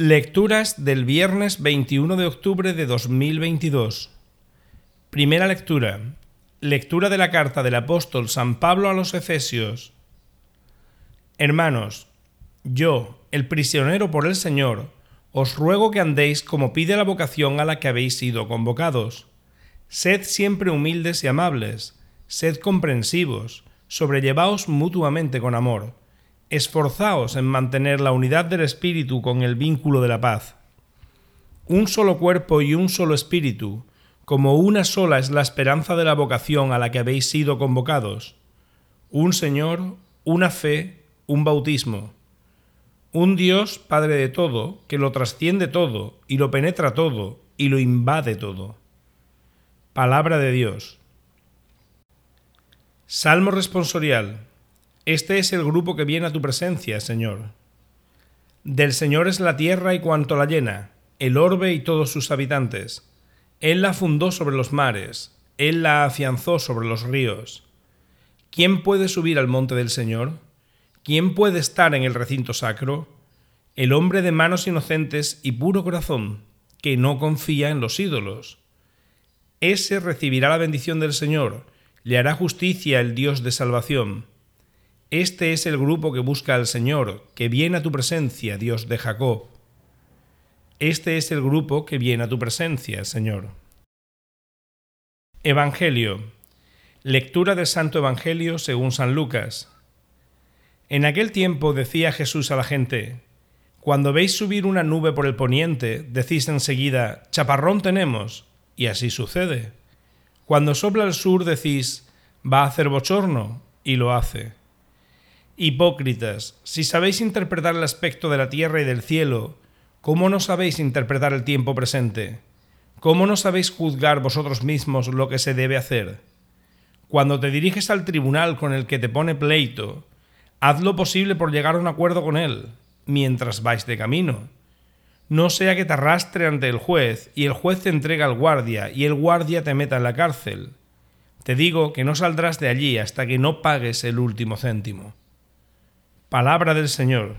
Lecturas del viernes 21 de octubre de 2022. Primera lectura. Lectura de la carta del apóstol San Pablo a los Efesios. Hermanos, yo, el prisionero por el Señor, os ruego que andéis como pide la vocación a la que habéis sido convocados. Sed siempre humildes y amables, sed comprensivos, sobrellevaos mutuamente con amor esforzaos en mantener la unidad del Espíritu con el vínculo de la paz. Un solo cuerpo y un solo Espíritu, como una sola es la esperanza de la vocación a la que habéis sido convocados. Un Señor, una fe, un bautismo. Un Dios, Padre de todo, que lo trasciende todo, y lo penetra todo, y lo invade todo. Palabra de Dios. Salmo responsorial. Este es el grupo que viene a tu presencia, Señor. Del Señor es la tierra y cuanto la llena, el orbe y todos sus habitantes. Él la fundó sobre los mares, Él la afianzó sobre los ríos. ¿Quién puede subir al monte del Señor? ¿Quién puede estar en el recinto sacro? El hombre de manos inocentes y puro corazón, que no confía en los ídolos. Ese recibirá la bendición del Señor, le hará justicia el Dios de salvación. Este es el grupo que busca al Señor, que viene a tu presencia, Dios de Jacob. Este es el grupo que viene a tu presencia, Señor. Evangelio. Lectura del Santo Evangelio según San Lucas. En aquel tiempo decía Jesús a la gente, Cuando veis subir una nube por el poniente, decís enseguida, Chaparrón tenemos, y así sucede. Cuando sopla el sur, decís, Va a hacer bochorno, y lo hace. Hipócritas, si sabéis interpretar el aspecto de la tierra y del cielo, ¿cómo no sabéis interpretar el tiempo presente? ¿Cómo no sabéis juzgar vosotros mismos lo que se debe hacer? Cuando te diriges al tribunal con el que te pone pleito, haz lo posible por llegar a un acuerdo con él, mientras vais de camino. No sea que te arrastre ante el juez y el juez te entrega al guardia y el guardia te meta en la cárcel. Te digo que no saldrás de allí hasta que no pagues el último céntimo. Palabra del Señor.